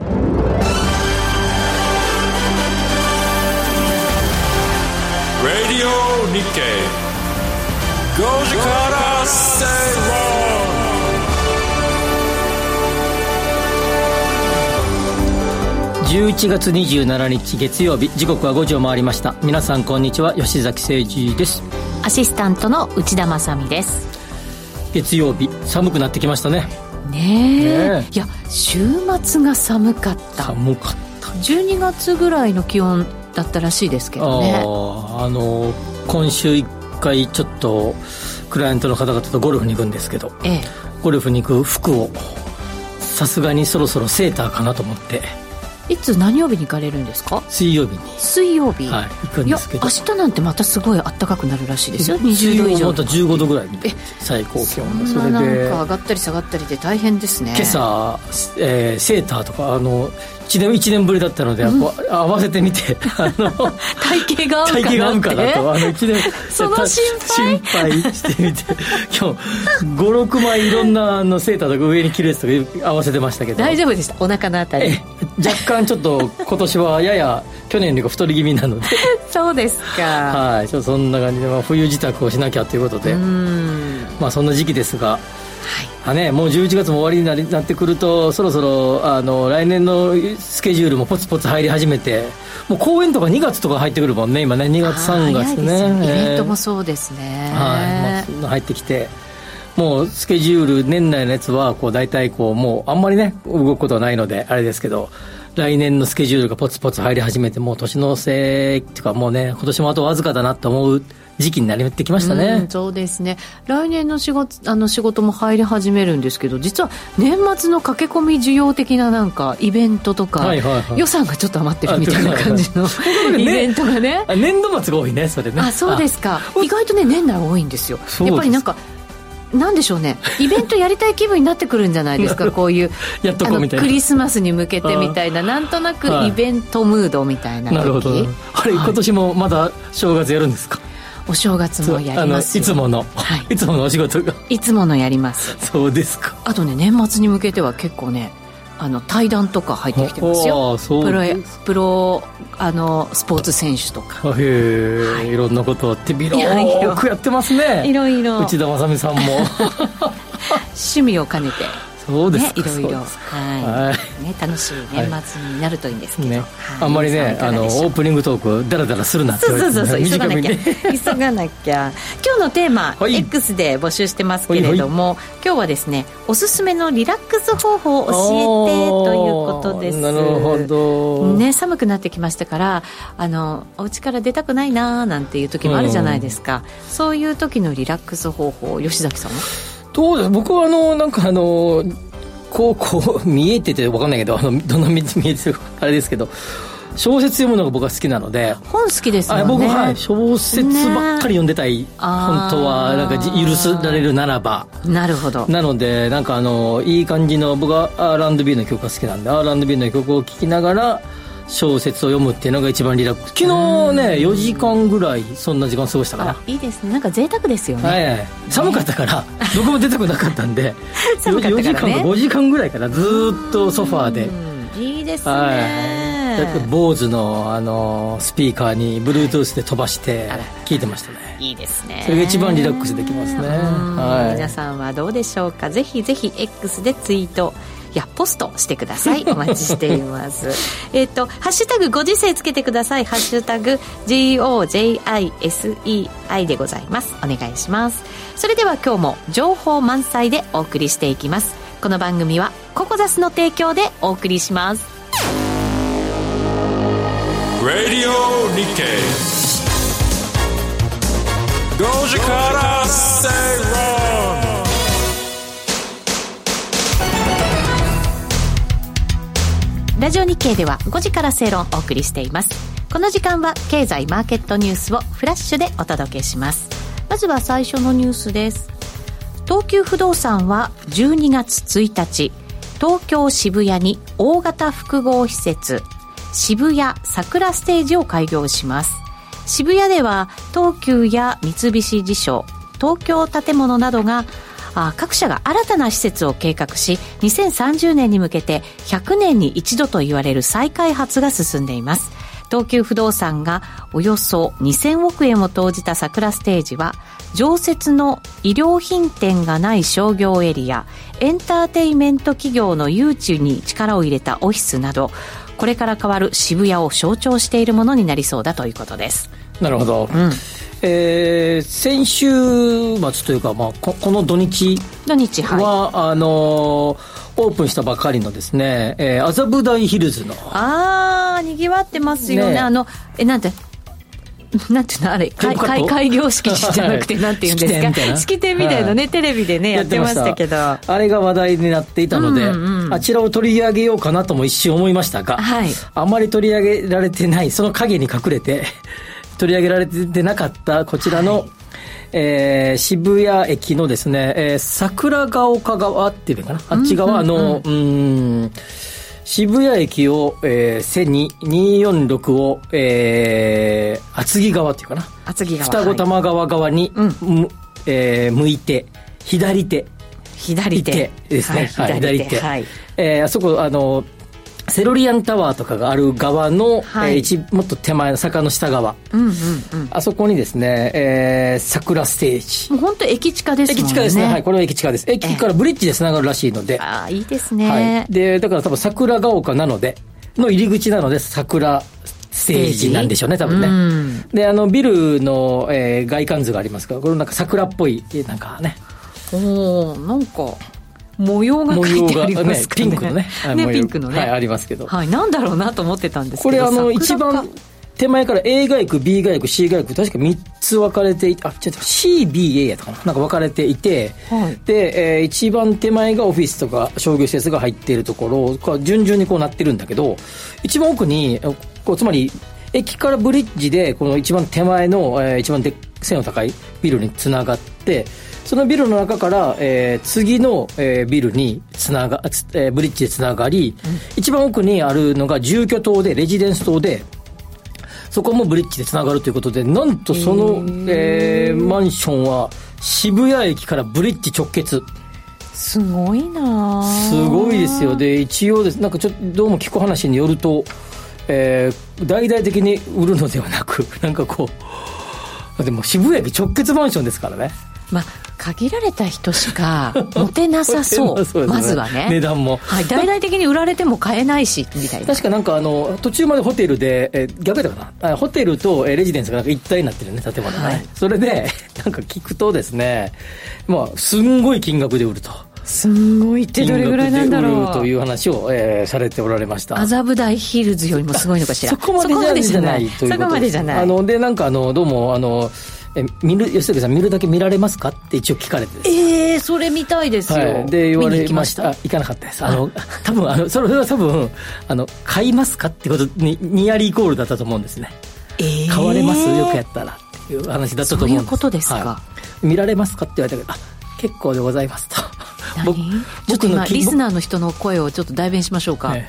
Radio Nikkei. 5時から正11月27日月曜日時刻は5時を回りました。皆さんこんにちは吉崎誠二です。アシスタントの内田まさです。月曜日寒くなってきましたねね。いや週末が寒かった。寒かった12月ぐらいの気温だったらしいですけどね。あの今週1回ちょっとクライアントの方々とゴルフに行くんですけど、ええ、ゴルフに行く服をさすがにそろそろセーターかなと思っていつ何曜日に行かれるんですか？水曜日に。水曜日、はい、行くんですけど。明日なんてまたすごい暖かくなるらしいですよ。20度以上。また15度ぐらい最高気温。そんななんか上がったり下がったりで大変ですね。今朝、えー、セーターとかあの1年 ,1 年ぶりだったので、うん、合わせてみて あの体型が合うかな体型が合うかなと。あの1年その心配。心配してみて。今日56枚いろんなあのセーターとか上に着るやつとか合わせてましたけど。大丈夫でした。お腹のあたり。若干ちょっと今年はやや去年より太り気味なので。そうですか。はいちょっとそんな感じで、まあ、冬支度をしなきゃということで。まあそんな時期ですがはい。ね、もう11月も終わりになりなってくるとそろそろあの来年のスケジュールもポツポツ入り始めてもう公演とか2月とか入ってくるもんね今ね。2月3月ね。イベントもそうですね。はい、まあ、入ってきてもうスケジュール年内のやつはこう大体こうもうあんまりね動くことはないのであれですけど来年のスケジュールがポツポツ入り始めてもう年のせいっていうかもうね今年もあとわずかだなと思う時期になってきましたね、うん、そうですね。来年の仕事あの仕事も入り始めるんですけど実は年末の駆け込み需要的ななんかイベントとか、はいはいはい、予算がちょっと余ってるみたいな感じのイベントがね。年度末が多いねそれね。あそうですか。意外とね年内多いんですよ。やっぱりなんかなんでしょうね。イベントやりたい気分になってくるんじゃないですか こういうやっとこみたいな。クリスマスに向けてみたいな。なんとなくイベントムードみたいななるほど。あれ、今年もまだ正月やるんですか？お正月もやりますいつもの、はい、いつものお仕事が。いつものやります。そうですか。あとね年末に向けては結構ねあの対談とか入ってきてますよ。プロプロあのスポーツ選手とか。へえ、はい、いろんなこと手広くやってますね。いろいろ。内田正美さんも。趣味を兼ねてそうですね、いろいろ、はい、ね、楽しい年末になるといいんですけど、ね、あんまりねあのオープニングトークだらだらするなってそうそうそうそう急がなきゃ。急がなきゃ。今日のテーマ、はい、X で募集してますけれども、今日はですねおすすめのリラックス方法を教えてということです。なるほど。ね寒くなってきましたからあのお家から出たくないなーなんていう時もあるじゃないですか、うん、そういう時のリラックス方法吉崎さんは？どう僕はあのなんかあのこうこう 見えてて分かんないけどあのどんな見えてるあれですけど小説読むのが僕は好きなので。本好きですよね。僕はい小説ばっかり読んでたい、ね、本当はなんか許されるならば。なるほど。なのでなんかあのいい感じの僕は R&B の曲が好きなんで R&B の曲を聴きながら小説を読むっていうのが一番リラックス。昨日ね4時間ぐらいそんな時間過ごしたからいいですね。なんか贅沢ですよね、はいはい、寒かったからどこも出たくなかったんで 寒かったから、ね、4時間か5時間ぐらいからずっとソファーで。いいですね、はい坊主のあのスピーカーに Bluetooth で飛ばして聞いてましたね。いいですね。それが一番リラックスできますね、はい、皆さんはどうでしょうか？ぜひぜひ X でツイートいやポストしてください。お待ちしています。えっと「ハッシュタグご時世」つけてください「ハッシュタグ #GOJISEI」でございます。お願いします。それでは今日も情報満載でお送りしていきます。この番組はココザスの提供でお送りします。Radio Nikkei. 5時から正論ラジオ日経では5時から正論をお送りしています。この時間は経済マーケットニュースをフラッシュでお届けします。まずは最初のニュースです。東急不動産は12月1日東京渋谷に大型複合施設渋谷桜ステージを開業します。渋谷では東急や三菱地所東京建物などがあ各社が新たな施設を計画し2030年に向けて100年に一度と言われる再開発が進んでいます。東急不動産がおよそ2000億円を投じた桜ステージは常設の衣料品店がない商業エリアエンターテイメント企業の誘致に力を入れたオフィスなどこれから変わる渋谷を象徴しているものになりそうだということです。なるほど、うん、えー、先週末というか、まあ、ここの土日土日は、はい、あのー、オープンしたばかりのですね、えー、麻布台ヒルズのああにぎわってますよね、ね、あのえなんて なんていうのあれ開開業式じゃなくて、なんていうんですか？式典みたいなね、はい、テレビでねやってました。けど。あれが話題になっていたので、うんうん、あちらを取り上げようかなとも一瞬思いましたが、はい、あまり取り上げられてないその影に隠れて取り上げられてなかったこちらの、はい、えー、渋谷駅のですね、えー、桜ヶ丘側っていうのかな？あっち側？の、うん、うん。渋谷駅を、えー、背に246を、えー、厚木側っていうかな？厚木側双子玉川側に、はい、むえー、向いて左手。左手。ですね、はい、左手、はい、えー、あそこあのセロリアンタワーとかがある側の、はい、えー、一もっと手前の坂の下側、うんうんうん、あそこにですね、えー、桜ステージ。もう本当駅近ですね。駅近ですね。はいこれは駅近です。駅からブリッジでつながるらしいので、えー、ああいいですね、はい、でだから多分桜ヶ丘なのでの入り口なので桜ステージなんでしょうね、多分ね。うん、で、あの、ビルの、えー、外観図がありますから、これなんか桜っぽい、なんかね。おおなんか、模様が書いてありますかね、ねピンクのね。ねピンクのね、はい、ありますけど、はい、なんだろうなと思ってたんですけどこれあの一番手前から A 外区 B 外区 C 外区確か3つ分かれていてあちょっと CBA やったかな。なんか分かれていて、はい、で、えー、一番手前がオフィスとか商業施設が入っているところ順々にこうなってるんだけど一番奥にこうつまり駅からブリッジでこの一番手前の、えー、一番で背の高いビルにつながってそのビルの中から、えー、次の、えー、ビルにつなが、えー、ブリッジでつながり、うん、一番奥にあるのが住居棟で、レジデンス棟で、そこもブリッジでつながるということで、なんとその、えー、マンションは渋谷駅からブリッジ直結。すごいなすごいですよ。で、一応です、なんかちょっとどうも聞く話によると、えー、大々的に売るのではなく、なんかこう、でも渋谷駅直結マンションですからね。まあ、限られた人しか持てなさそう。ね、まずはね。値段も、はい、大々的に売られても買えないしみたいな。確かなんかあの途中までホテルで、え逆だかな。ホテルとレジデンスがなんか一体になってるね建物ね、はい、それでなんか聞くとですねまあすんごい金額で売るとすんごいってどれぐらいなんだろう。という話を、えー、されておられました。麻布台ヒルズよりもすごいのかしら。そこまでじゃないそこまでじゃない。あのでなんかあのどうもあのえ見る吉崎さん見るだけ見られますかって一応聞かれてええー、それ見たいですよ、はい、で言われました。行かなかったです。あの 多分あのそれは多分あの買いますかってことにニアリーイコールだったと思うんですね。ええー、買われます？よくやったらっていう話だったと思うんです。そういうことですか、はい、見られますかって言われたけどあ結構でございますと。僕ちょっと今リスナーの人の声をちょっと代弁しましょうか、ええ、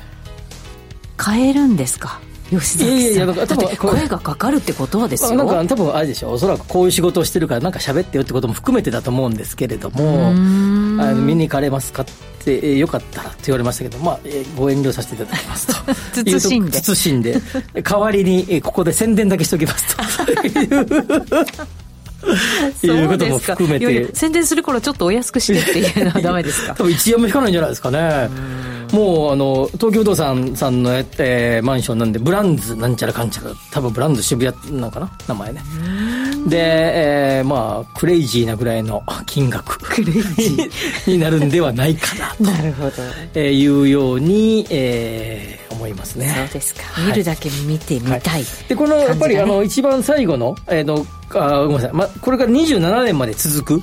買えるんですか？吉崎さん。いやいやいや多分声がかかるってことはですよ。なんか多分あれでしょ？おそらくこういう仕事をしてるからなんか喋ってよってことも含めてだと思うんですけれどもあの見に行かれますかってえよかったらって言われましたけど、まあ、えご遠慮させていただきますと。慎んで。慎んで。代わりにえここで宣伝だけしときますと。い う ことも含めて。宣伝する頃ちょっとお安くしてっていうのはダメですか？多分一円も引かないんじゃないですかね。もうあの東京不動産さんの、えー、マンションなんでブランズなんちゃらかんちゃら。多分ブランズ渋谷なのかな？名前ね。で、えー、まあクレイジーなぐらいの金額。クレイジー。になるんではないかなと。なるほど、えー、いうように、えー、思いますね。そうですか、見るだけ見てみたい、はい、でこのやっぱりあの一番最後の、えー、のあごめんなさい、まあ、これから27年まで続く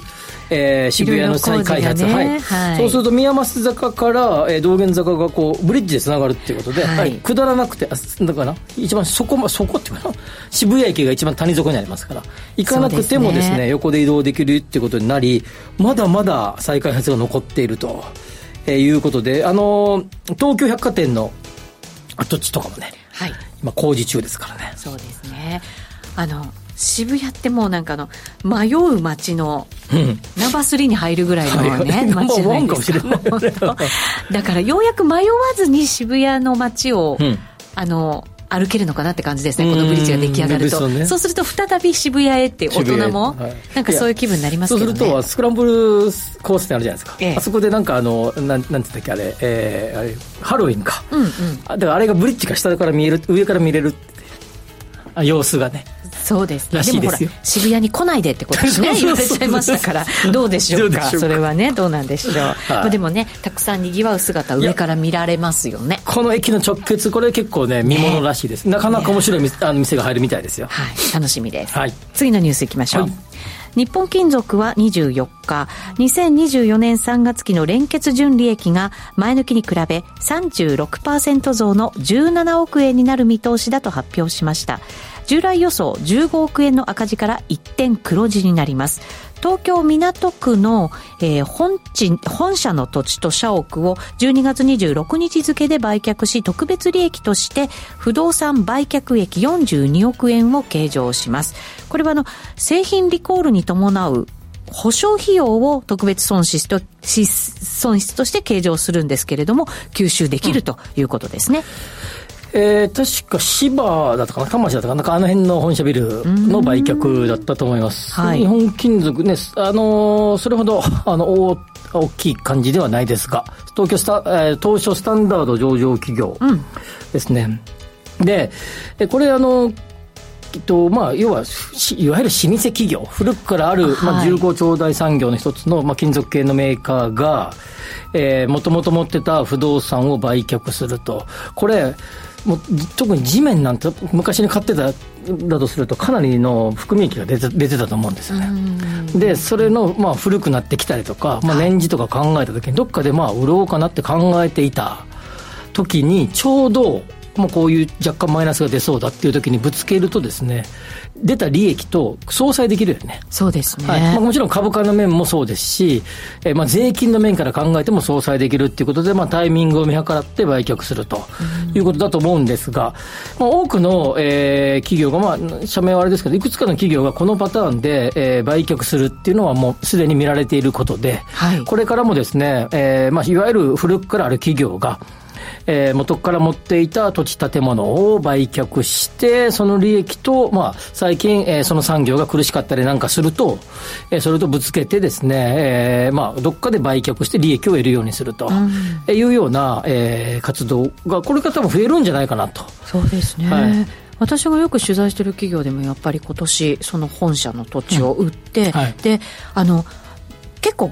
えー、渋谷の再開発、ね、はい、はい、そうすると宮益坂から、えー、道玄坂がこうブリッジでつながるっていうことで、はい、はい、下らなくてあだから一番そこそこっていうかな渋谷駅が一番谷底にありますから行かなくてもですね、ね、横で移動できるっていうことになりまだまだ再開発が残っていると、えー、いうことであの東京百貨店の跡地とかもね、はい、今工事中ですからね。そうですね。あの渋谷ってもうなんかの迷う街のナンバー3に入るぐらいのね、ナンバーワンか。もしれない だからようやく迷わずに渋谷の街を、うん、あの歩けるのかなって感じですね、このブリッジが出来上がると、ね、そうすると再び渋谷へって大人も、はい、なんかそういう気分になりますけど、ね、そうすると、スクランブルコースってあるじゃないですか、ええ、あそこでなんかあの、なんなんて言ったっけ、あれ、えー、あれハロウィンか、うんうん、だからあれがブリッジが下から見える、上から見れるって様子がね。そうですね。でもほら、渋谷に来ないでってことですね。言われちゃいましたから、どうでしょうか？それはね、どうなんでしょう。はい、まあでもね、たくさん賑わう姿、上から見られますよね。この駅の直結、これ結構ね、見ものらしいです。ね、なかなか面白いあの店が入るみたいですよ。はい、楽しみです。はい、次のニュースいきましょう。はい日本金属は24日、2024年3月期の連結純利益が前抜きに比べ36%増の17億円になる見通しだと発表しました。従来予想15億円の赤字から一点黒字になります。東京港区の、えー、本地、本社の土地と社屋を12月26日付で売却し、特別利益として不動産売却益42億円を計上します。これはあの、製品リコールに伴う保証費用を特別損失と、損失として計上するんですけれども、吸収できるということですね。うんえー、確か芝だったかな、魂だったかな、なんかあの辺の本社ビルの売却だったと思います。はい、日本金属ね、あのー、それほど、あの、大、大きい感じではないですが、東京スタ、えー、東証スタンダード上場企業ですね。うん、で、えこれあの、えっとまあ、要はいわゆる老舗企業、古くからある、まあ、重厚長大産業の一つの、まあ、金属系のメーカーが、えー、もともと持ってた不動産を売却すると。これ、もう特に地面なんて昔に買ってただとするとかなりの含み益が出て出てたと思うんですよね。でそれの、まあ、古くなってきたりとか、まあ、年次とか考えた時にどっかでまあ売ろうかなって考えていた時にちょうどもうこういう若干マイナスが出そうだっていう時にぶつけるとですね出た利益と相殺できるよね。そうですね。はい。まあ、もちろん株価の面もそうですし、えー、まあ税金の面から考えても相殺できるっていうことで、まあタイミングを見計らって売却するということだと思うんですが、まあ多くの、えー、企業が、まあ社名はあれですけど、いくつかの企業がこのパターンで、えー、売却するっていうのはもうすでに見られていることで、はい、これからもですね、えー、まあいわゆる古くからある企業が、えー、元から持っていた土地建物を売却して、その利益と、まあ、最近、えー、その産業が苦しかったりなんかすると、えー、それとぶつけてですね、えー、まあ、どっかで売却して利益を得るようにすると、うん、いうような、えー、活動が、これから多分増えるんじゃないかなと。そうですね。はい私がよく取材している企業でもやっぱり今年その本社の土地を売って、うんはい、であの結構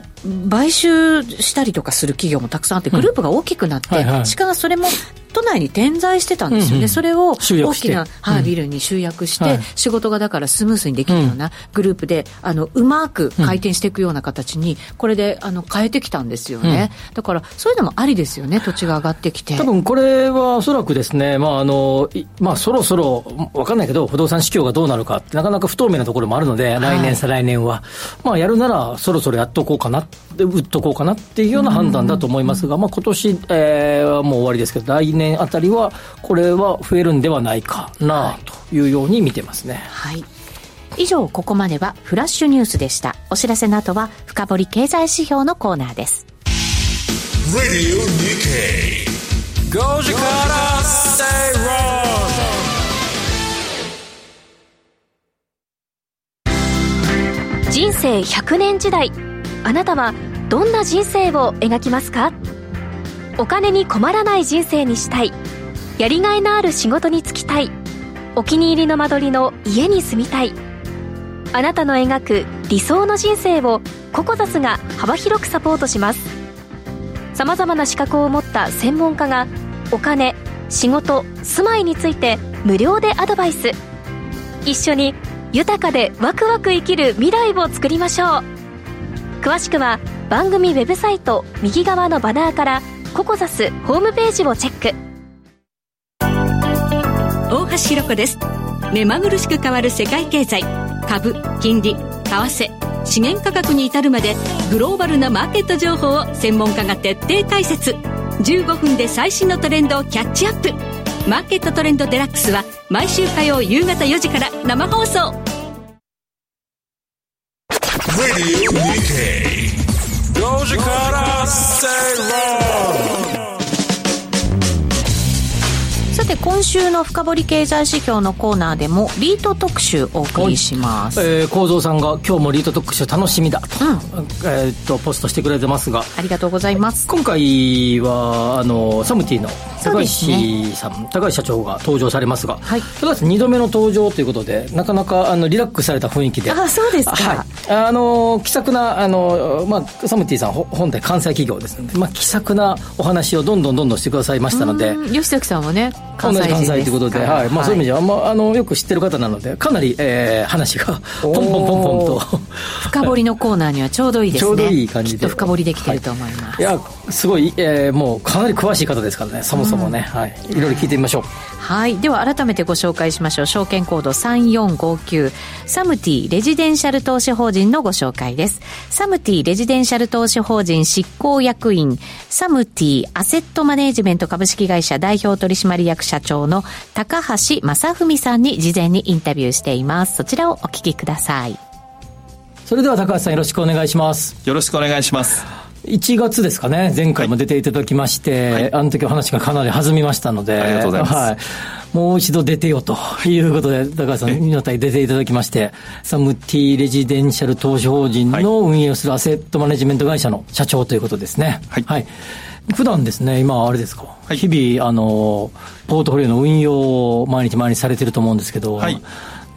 買収したりとかする企業もたくさんあってグループが大きくなって、うんはいはい、しかもそれも都内に点在してたんですよね、うんうん、それを大きな、はい、ビルに集約して、仕事がだからスムースにできるようなグループで、あのうまく回転していくような形に、これであの変えてきたんですよね、うん、だからそういうのもありですよね、土地が上がってきて。多分これはおそらくですね、まああのまあ、そろそろ、分かんないけど、不動産市況がどうなるかなかなか不透明なところもあるので、来年、再来年は、まあ、やるならそろそろやっとこうかな、売っとこうかなっていうような判断だと思いますが、まあ今年、えー、はもう終わりですけど、来年あたりは、これは増えるんではないかなというように見てますね。はい。以上、ここまではフラッシュニュースでした。お知らせの後は、深掘り経済指標のコーナーです。人生100年時代あなたはどんな人生を描きますか？お金に困らない人生にしたい。やりがいのある仕事に就きたい。お気に入りの間取りの家に住みたい。あなたの描く理想の人生をココザスが幅広くサポートします。さまざまな資格を持った専門家がお金仕事住まいについて無料でアドバイス。一緒に豊かでワクワク生きる未来を作りましょう。詳しくは番組ウェブサイト右側のバナーからココザスホームページをチェック。大橋ひろ子です。目まぐるしく変わる世界経済。株金利為替。資源価格に至るまでグローバルなマーケット情報を専門家が徹底解説。15分で最新のトレンドをキャッチアップ。マーケットトレンドデラックスは毎週火曜夕方4時から生放送。Radio UK. Doja Cat, I say wrong. て今週の深掘経済指標のコーナーでもリート特集お送りします、えー、構造さんが今日もリート特集楽しみだと,、えーっとポストしてくれてますが。ありがとうございます。今回はあのサムティの高橋さん、高橋社長が登場されますが、はい。高橋さん2度目の登場ということでなかなかあのリラックスされた雰囲気で。あそうですか。はい、あの気さくなあの、まあ、サムティさんほ本体関西企業ですので、まあ、気さくなお話をどんどんどんどんしてくださいましたので。うん吉崎さんはね同じ関西ということで、はい。まあ、そういう意味じでは、まあ、あのよく知ってる方なのでかなり、えー話がポンポンポンポンと。深掘りのコーナーにはちょうどいいですね。ちょうどいい感じで。きっと深掘りできてると思います、い。やすごい、えーもうかなり詳しい方ですからねそもそもね、はい、いろいろ聞いてみましょう。はい。では改めてご紹介しましょう。証券コード3459。サムティレジデンシャル投資法人のご紹介です。サムティレジデンシャル投資法人執行役員、サムティアセットマネージメント株式会社代表取締役社長の高橋正文さんに事前にインタビューしています。そちらをお聞きください。それでは高橋さんよろしくお願いします。よろしくお願いします。1月ですかね。前回も出ていただきまして、あの時お話がかなり弾みましたのでありがとうございます。はい、もう一度出てよということで高橋さんにのた出ていただきましてサムティレジデンシャル投資法人の運営をするアセットマネジメント会社の社長ということですね。はい普段ですね今あれですか、はい。日々あのポートフォリオの運用を毎日毎日されてると思うんですけど、はい。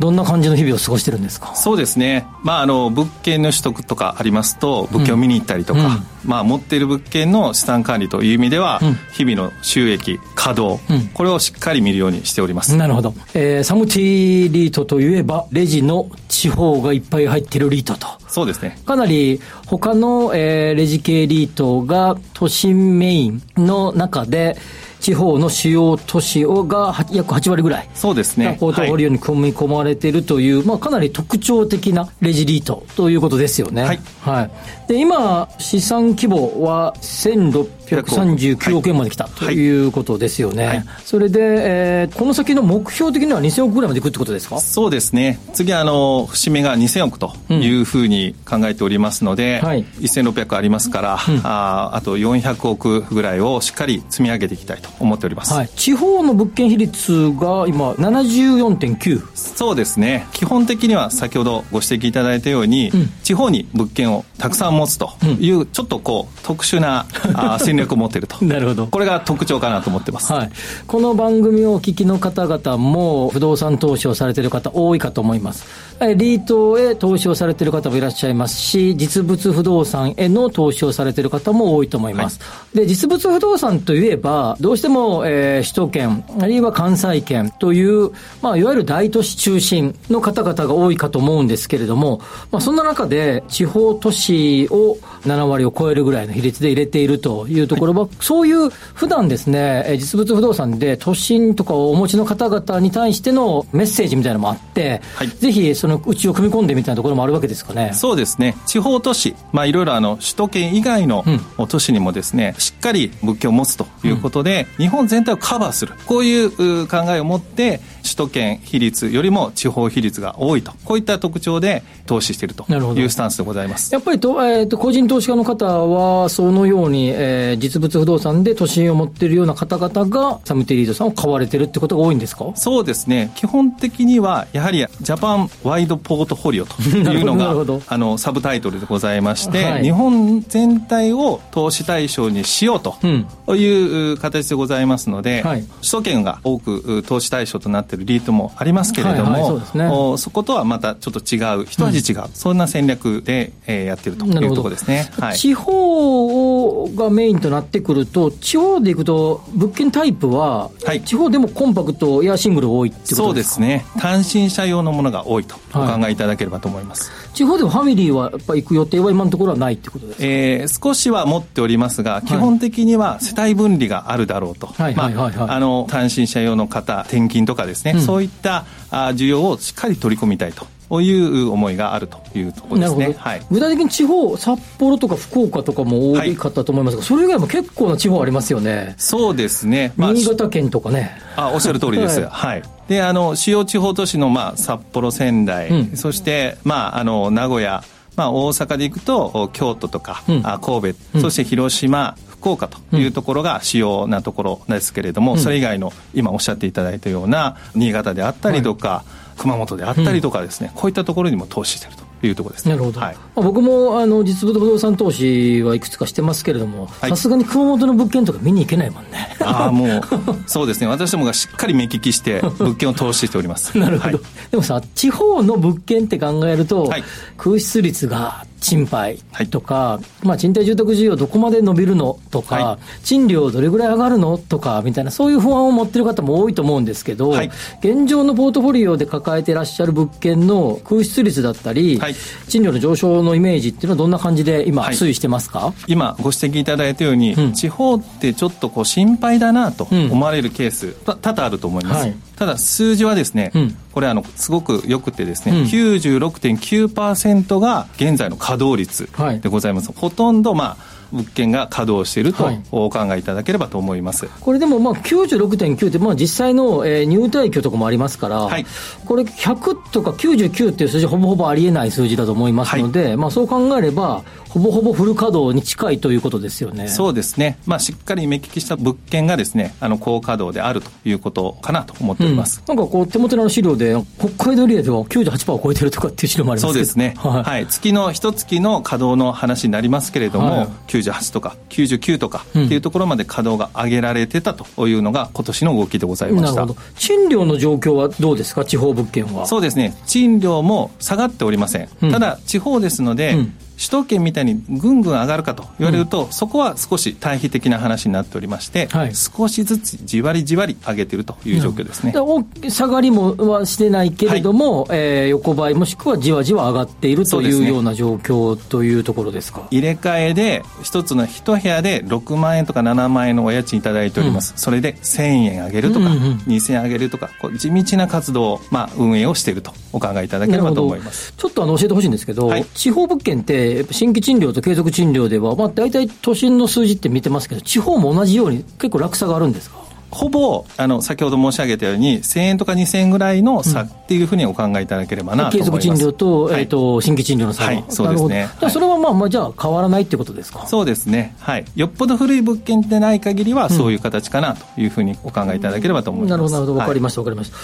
どんな感じの日々を過ごしてるんですか？そうですね。まあ、あの、物件の取得とかありますと、物件を見に行ったりとか、うん。まあ、持っている物件の資産管理という意味では、うん。日々の収益、稼働、うん。これをしっかり見るようにしております。なるほど。えーサムティリートといえば、レジの地方がいっぱい入ってるリートと。そうですね。かなり他の、えーレジ系リートが都心メインの中で、地方の主要都市をがは約8割ぐらい。そうですね。ポートフォリオに組み込まれているという、まあ、かなり特徴的なレジリートということですよね。はいはい。で、今、資産規模は1639億円まで来たということですよね。はいそれで、えーこの先の目標的には2000億ぐらいまでいくってことですか？そうですね。次、あの、節目が2000億というふうに考えておりますので、はい1600ありますから、あーあと400億ぐらいをしっかり積み上げていきたいと思っております。はい。地方の物件比率が今74.9。そうですね基本的には先ほどご指摘いただいたように、ん地方に物件をたくさん持つという、ちょっとこう特殊なあー 戦略を持っているとなるほどこれが特徴かなと思ってます、はい。この番組をお聞きの方々も不動産投資をされている方多いかと思います。えリートへ投資をされている方もいらっしゃいますし、実物不動産への投資をされている方も多いと思います。で、実物不動産といえば、どうしても、えー首都圏、あるいは関西圏という、まあ、いわゆる大都市中心の方々が多いかと思うんですけれども、まあ、そんな中で地方都市を7割を超えるぐらいの比率で入れているというところは、そういう普段ですね、えー実物不動産で都心とかをお持ちの方々に対してのメッセージみたいなのもあって、はい。ぜひそのうちを組み込んでみたいなところもあるわけですかね。そうですね。地方都市、まあ、いろいろあの首都圏以外の都市にもですね、しっかり物件を持つということで、日本全体をカバーする。こういうう考えを持って首都圏比率よりも地方比率が多いと。こういった特徴で投資しているというスタンスでございます。やっぱりと、えーと個人投資家の方は、そのように、えー実物不動産で都心を持っているような方々が、サムテリードさんを買われてるってことが多いんですか？そうですね。基本的にはやはりジャパンワイドポートフォリオというのがあのサブタイトルでございまして、はい。日本全体を投資対象にしようとうん。いう形でございますので、はい。首都圏が多くう投資対象となっているリートもありますけれども、はいはいそね。おそことはまたちょっと違う一味違う、そんな戦略で、えーやっているというところですね。はい。地方がメインとなってくると、地方でいくと、物件タイプは、はい。地方でもコンパクトやシングルが多いってことですか？そうですね。単身者用のものが多いとおはい考えいただければと思います。地方でもファミリーはやっぱ行く予定は今のところはないってことですか？えー少しは持っておりますが、基本的には世帯分離があるだろうと、単身者用の方、転勤とかですね、うん。そういったあ需要をしっかり取り込みたいという思いがあるというところですね。はい。具体的に地方、札幌とか福岡とかも多いかったと思いますが、それ以外も結構な地方ありますよね。そうですね、まあ新潟県とかね。あおっしゃる通りです。は はいい。で、あの主要地方都市のまあ札幌、仙台、うん。そしてまああの名古屋。まあ、大阪で行くと京都とか、うん、神戸、そして広島福岡というところが主要なところですけれども、それ以外の今おっしゃっていただいたような新潟であったりとか、はい、熊本であったりとかですね、こういったところにも投資していると。いうところです、ね、なるほど、はい、僕もあの実物不動産投資はいくつかしてますけれども、さすがに熊本の物件とか見に行けないもんね。ああ、もう、そうですね、私どもがしっかり目利きして、物件を投資しております。なるほど、はい、でもさ、地方の物件って考えると、はい、空室率が賃貸とか、はい、まあ、賃貸住宅需要どこまで伸びるのとか、はい、賃料どれぐらい上がるのとかみたいな、そういう不安を持ってる方も多いと思うんですけど、はい、現状のポートフォリオで抱えていらっしゃる物件の空室率だったり、賃料の上昇のイメージっていうのは、どんな感じで今、推移してますか、今、ご指摘いただいたように、うん、地方ってちょっとこう心配だなと思われるケース、多々あると思います。ただ数字はですね、うん、これあのすごくよくてですね、うん、96.9%が現在の稼働率でございます、はい、ほとんどまあ物件が稼働しているとお考えいただければと思います、はい、これでもまあ96.9って、まあ、実際の、えー、入退去とかもありますから、はい、これ100とか99っていう数字ほぼほぼありえない数字だと思いますので、はい、まあ、そう考えればほぼほぼフル稼働に近いということですよね。そうですね。まあ、しっかり目利きした物件がですね、あの、高稼働であるということかなと思っております。うん、なんかこう、手元の資料で、北海道エリアでは98%を超えてるとかっていう資料もありますそうですね。はい、はい。月の、一月の稼働の話になりますけれども、はい、98とか99とかっていうところまで稼働が上げられてたというのが今年の動きでございました。なるほど。賃料の状況はどうですか、地方物件は。そうですね。賃料も下がっておりません。うん、ただ、地方ですので、うん首都圏みたいにぐんぐん上がるかと言われると、うん、そこは少し対比的な話になっておりまして、はい、少しずつじわりじわり上げているという状況ですね、うん、下がりもはしてないけれども、はい、えー、横ばいもしくはじわじわ上がっているというような状況というところですか？入れ替えで一つの一部屋で6万円とか7万円のお家賃いただいております、うん、それで1000円上げるとか、うんうん、2000円上げるとかこう地道な活動、まあ、運営をしているとお考えいただければと思います。ちょっとあの教えてほしいんですけど、はい、地方物件って新規賃料と継続賃料では、まあ、大体都心の数字って見てますけど、地方も同じように結構落差があるんですか？ほぼ、あの、先ほど申し上げたように、1000円とか2000円ぐらいの差っていうふうにお考えいただければなと思います。継続賃料と、はい、えっ、ー、と、新規賃料の差が。はい、そうですね。それはまあ、まあ、じゃあ変わらないってことですか？そうですね。はい。よっぽど古い物件でない限りは、そういう形かなというふうにお考えいただければと思います。なるほど、なるほど。わかりました、わ、かりました。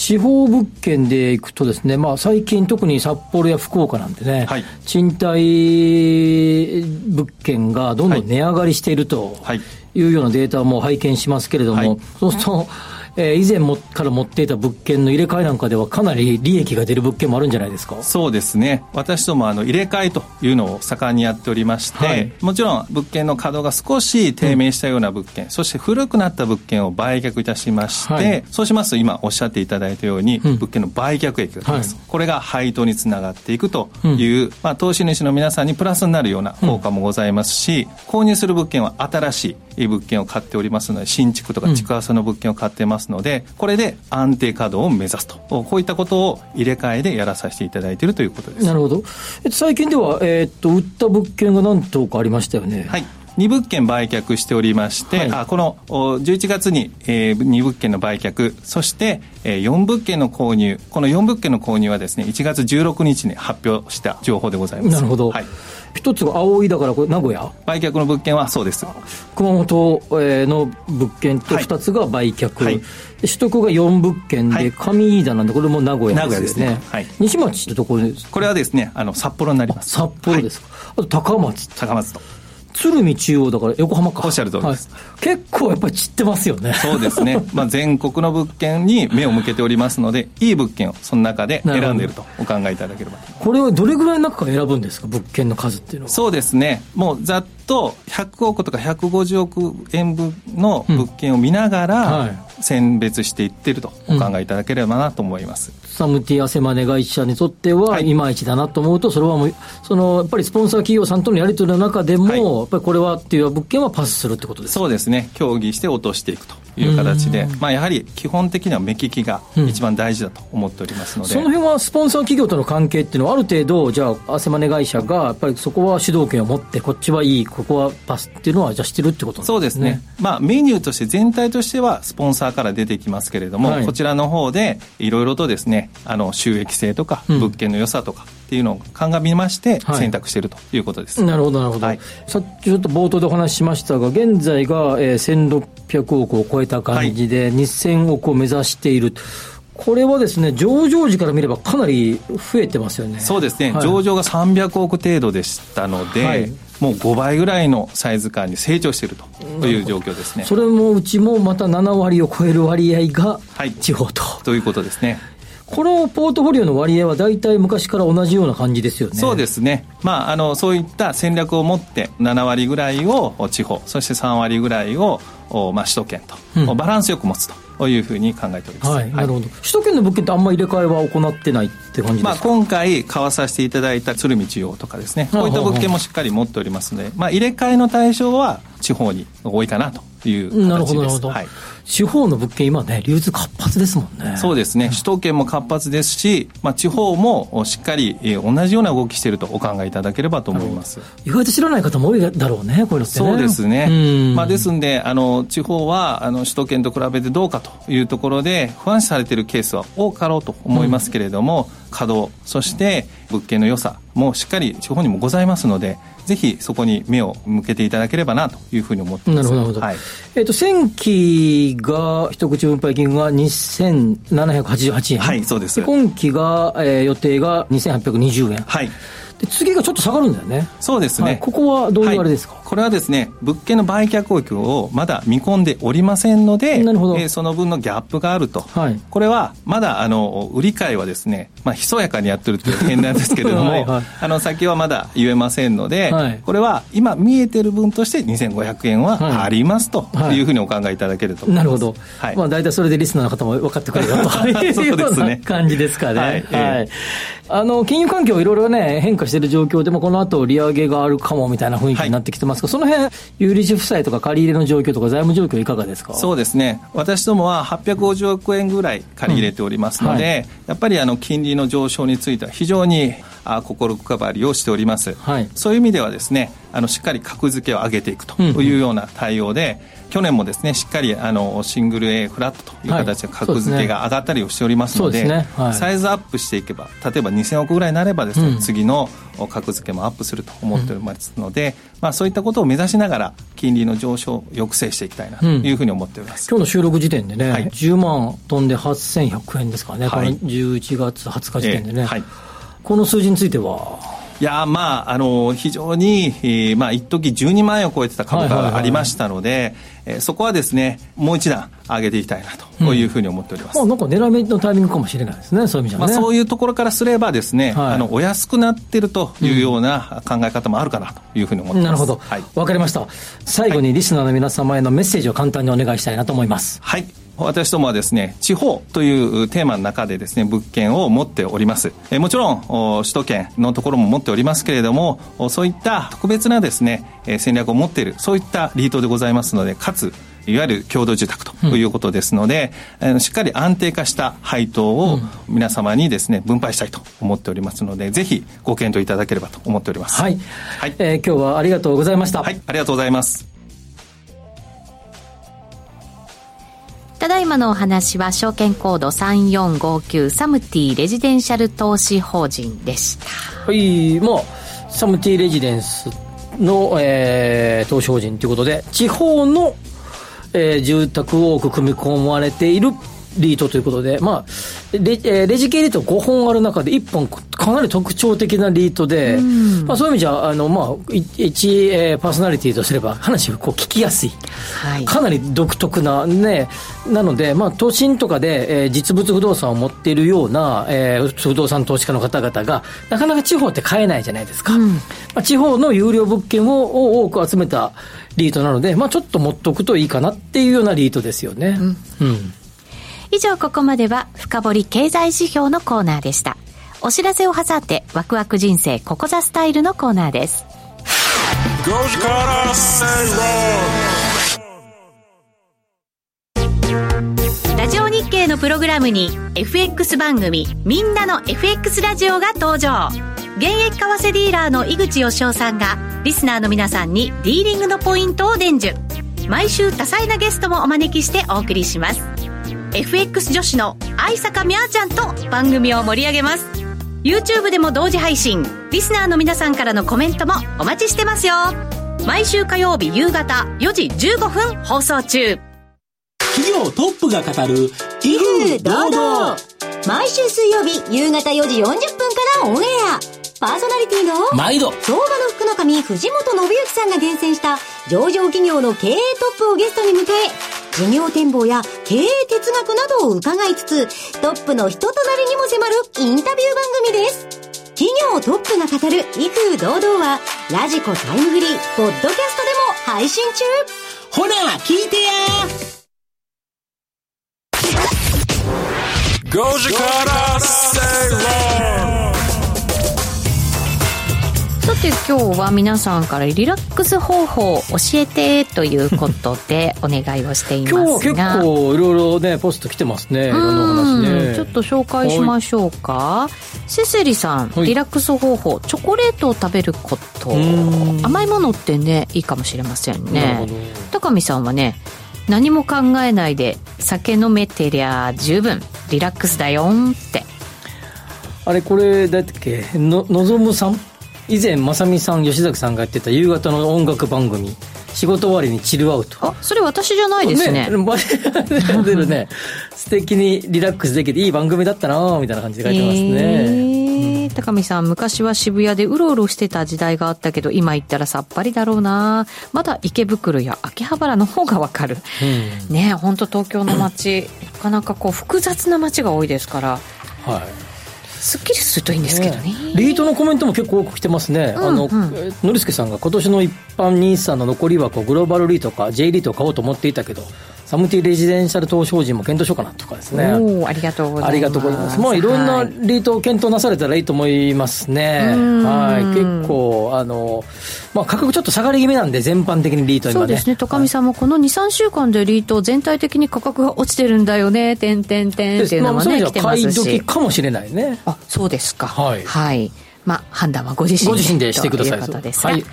地方物件でいくとですね、まあ、最近特に札幌や福岡なんてね、はい、賃貸物件がどんどん値上がりしていると。はい。いうようなデータも拝見しますけれども、はい、そうすると、えー、以前もから持っていた物件の入れ替えなんかでは、かなり利益が出る物件もあるんじゃないですか？そうですね、私どもあの入れ替えというのを盛んにやっておりまして、はい、もちろん物件の稼働が少し低迷したような物件、うん、そして古くなった物件を売却いたしまして、はい、そうしますと、今おっしゃっていただいたように、うん、物件の売却益が出ます、はい、これが配当につながっていくという、うん、まあ、投資主の皆さんにプラスになるような効果もございますし、購入する物件は新しい物件を買っておりますので、新築とか築浅の物件を買ってますので、これで安定稼働を目指すと、こういったことを入れ替えでやらさせていただいているということです。なるほど。えっと、最近では、えー、っと、売った物件が何棟かありましたよね。はい。2物件売却しておりまして、はい、あこの11月に、えー、2物件の売却、そして、えー、4物件の購入、この4物件の購入はですね、1月16日に発表した情報でございます。なるほど。はい一つが葵だからこれ名古屋？売却の物件はそうです。熊本の物件と二つが売却、はい。はい、取得が4物件で上飯田なんでこれも名古屋ですね、ね。はい、西町ってところですこれはですねあの札幌になります。札幌ですか、あと高松。高松と鶴見中央だから横浜か。おっしゃる通りです、はい、結構やっぱり散ってますよね。そうですね。まあ全国の物件に目を向けておりますので、いい物件をその中で選んでいるとお考えいただければこれはどれぐらいの中から選ぶんですか、物件の数っていうのは。そうですね。もうざっと100億とか150億円分の物件を見ながら、うんはい選別していってるとお考えいただければなと思います、うん、サムティアセマネ会社にとっては、い。まいちだなと思うと、それはもう、そのやっぱりスポンサー企業さんとのやり取りの中でも、はい、やっぱりこれはっていう物件はパスするってことですそうですね、協議して落としていくという形で、まあ、やはり基本的には目利きが一番大事だと思っておりますので、うん、その辺はスポンサー企業との関係っていうのは、ある程度、じゃあ、汗マネ会社がやっぱりそこは主導権を持って、こっちはいい、ここはパスっていうのは、じゃあ、してるってことね？そうですね、まあ、メニューとして全体としては、スポンサーから出てきますけれども、はい、こちらの方でいろいろとですねあの収益性とか物件の良さとか、っていうのを鑑みまして選択しているということです、はい、なるほどなるほど、はい、さっきちょっと冒頭でお話ししましたが現在が、えー、1600億を超えた感じで、はい、2000億を目指している。これはですね、上場時から見ればかなり増えてますよね。そうですね、はい、上場が300億程度でしたので、はい、もう5倍ぐらいのサイズ感に成長しているという状況ですね。それもうちもまた7割を超える割合が地方と。はい、ということですね。このポートフォリオの割合は大体昔から同じような感じですよね。そうですね。まあ、あの、そういった戦略を持って7割ぐらいを地方、そして3割ぐらいを、まあ、首都圏と、うん、バランスよく持つと。というふうに考えております、はい、なるほど、首都圏の物件ってあんまり入れ替えは行ってない？って感じまあ、今回買わさせていただいた鶴見中央とかですね。こういった物件もしっかり持っておりますので、まあ、入れ替えの対象は地方に多いかなという形です。なるほどなるほど、はい。地方の物件、今ね、流通活発ですもんね。そうですね、首都圏も活発ですし、まあ、地方もしっかり、えー、同じような動きしているとお考えいただければと思います。意外と知らない方も多いだろうね、こういうのって、ね、そうですね、まあ、ですんで、あの地方はあの首都圏と比べてどうかというところで、不安視されているケースは多かろうと思いますけれども、うん、稼働、そして物件の良さもしっかり地方にもございますので、ぜひそこに目を向けていただければなというふうに思ってます。なるほど。はい、えっ、ー、と、前期が一口分配金が2788円。はい、そうです。今期が、えー、予定が2820円。はい。で次がちょっと下がるんだよね。そうですね。はい、ここはどういうあれですか、はい、これはですね、物件の売却額をまだ見込んでおりませんので、なるほど。えー、その分のギャップがあると。はい、これはまだあの売り買いはですね、まあ、ひそやかにやってるという変なんですけれども、はいはい、あの先はまだ言えませんので、はい、これは今見えてる分として2500円はありますとい。うふうにお考えいただけると思います。なるほど。はい、まあ大体それでリスナーの方も分かってくれるよと。いうような感じですかね。はい、はい。あの金融環境いろいろね変化している状況でもこの後利上げがあるかもみたいな雰囲気になってきてますが、はい、その辺有利子負債とか借り入れの状況とか財務状況いかがですか？そうですね。私どもは850億円ぐらい借り入れておりますので、うんはい、やっぱりあの金利の上昇については非常にあ心配りをしております、はい、そういう意味ではですねあのしっかり格付けを上げていくというような対応で、うんうん去年もですねしっかりあのシングル A フラットという形で格付けが上がったりをしておりますのではいでね。はい、サイズアップしていけば例えば2000億ぐらいになればですね、うん、次の格付けもアップすると思っておりますので、うん、まあ、そういったことを目指しながら金利の上昇を抑制していきたいなというふうに思っております、うん、今日の収録時点でね、はい、10万飛んで8100円ですかね、はい、この11月20日時点でね、えーはい、この数字についてはいやまあ、あの非常に、えー、まあ一時12万円を超えてた株価がありましたので、えそこはですねもう一段上げていきたいなというふうに思っております、うん、まあ、なんか狙い目のタイミングかもしれないですね、そういう意味じゃ、ね、まあ、そういうところからすればですね、はい、あのお安くなってるというような考え方もあるかなというふうに思ってます、なるほど、はい、分かりました。最後にリスナーの皆様へのメッセージを簡単にお願いしたいなと思います。はい私どもはですね、地方というテーマの中でですね、物件を持っております。えもちろん、首都圏のところも持っておりますけれども、そういった特別なですね、戦略を持っている、そういったリートでございますので、かつ、いわゆる共同住宅ということですので、うん、しっかり安定化した配当を皆様にですね、分配したいと思っておりますので、ぜひご検討いただければと思っております。はい。はい、えー、今日はありがとうございました。はい、ありがとうございます。ただいまのお話は証券コード3459サムティレジデンシャル投資法人でした。はいまあサムティレジデンスの、えー、投資法人ということで地方の、えー、住宅を多く組み込まれているリートということで、まあ、レレジ系リート5本ある中で1本かなり特徴的なリートで、まあ、そういう意味じゃ、あの、まあ、一、えー、パーソナリティとすれば話をこう聞きやすい。はい、かなり独特なね、なので、まあ、都心とかで、えー、実物不動産を持っているような、えー、不動産投資家の方々が、なかなか地方って買えないじゃないですか。うん、まあ、地方の有料物件をを多く集めたリートなので、まあ、ちょっと持っておくといいかなっていうようなリートですよね。うん、うん以上ここまでは深掘り経済指標のコーナーでした。お知らせを挟ってワクワク人生ここザスタイルのコーナーです。ラジオ日経のプログラムに FX 番組みんなの FX ラジオが登場。現役為替ディーラーの井口義雄さんがリスナーの皆さんにディーリングのポイントを伝授。毎週多彩なゲストもお招きしてお送りします。FX 女子の愛坂みゃーちゃんと番組を盛り上げます。YouTube でも同時配信。リスナーの皆さんからのコメントもお待ちしてますよ。毎週火曜日夕方4時15分放送中。企業トップが語る威風堂々。毎週水曜日夕方4時40分からオンエア。パーソナリティの毎度。相場の福の神藤本信之さんが厳選した上場企業の経営トップをゲストに迎え事業展望や経営哲学などを伺いつつトップの人となりにも迫るインタビュー番組です。企業トップが語る威風堂々はラジコタイムフリーポッドキャストでも配信中。ほら聞いてや。5時から正論さて今日は皆さんからリラックス方法を教えてということでお願いをしていますが。今日は結構いろいろねポスト来てますね。いろんなお話ね。ちょっと紹介しましょうか。セセリさん、はい。リラックス方法チョコレートを食べること。ん。甘いものってねいいかもしれませんね。高見さんはね何も考えないで酒飲めてりゃ十分。リラックスだよんって。あれこれだっけ？ののぞむさん以前正美さん吉崎さんがやってた夕方の音楽番組仕事終わりにチルアウト。あそれ私じゃないですね。バレ出るね。素敵にリラックスできていい番組だったなみたいな感じで書いてますね、えー。高見さん昔は渋谷でうろうろしてた時代があったけど今行ったらさっぱりだろうなまだ池袋や秋葉原の方がわかる、ねえ本当東京の街なかなかこう複雑な街が多いですから。はいすっきりするといいんですけどね。リートのコメントも結構多く来てますね、あのノリスケさんが今年の一般ニーサの残り枠をグローバルリートか J リートを買おうと思っていたけどサムティレジデンシャル投資法人も検討しようかなとかですねありがとうございますありがとうございます。まあ、いろんなリートを検討なされたらいいと思いますね。んはい。結構、あの、まあ、価格ちょっと下がり気味なんで、全般的にリート今ね。そうですね、高見さんもこの2、3週間でリート全体的に価格が落ちてるんだよね、てんてんてんっていうのもね、まあ来て味では買いますし。時かもしれないね。あ、そうですか。はいまあ、判断はご自身で。ご自身でしてくださいということですが。はい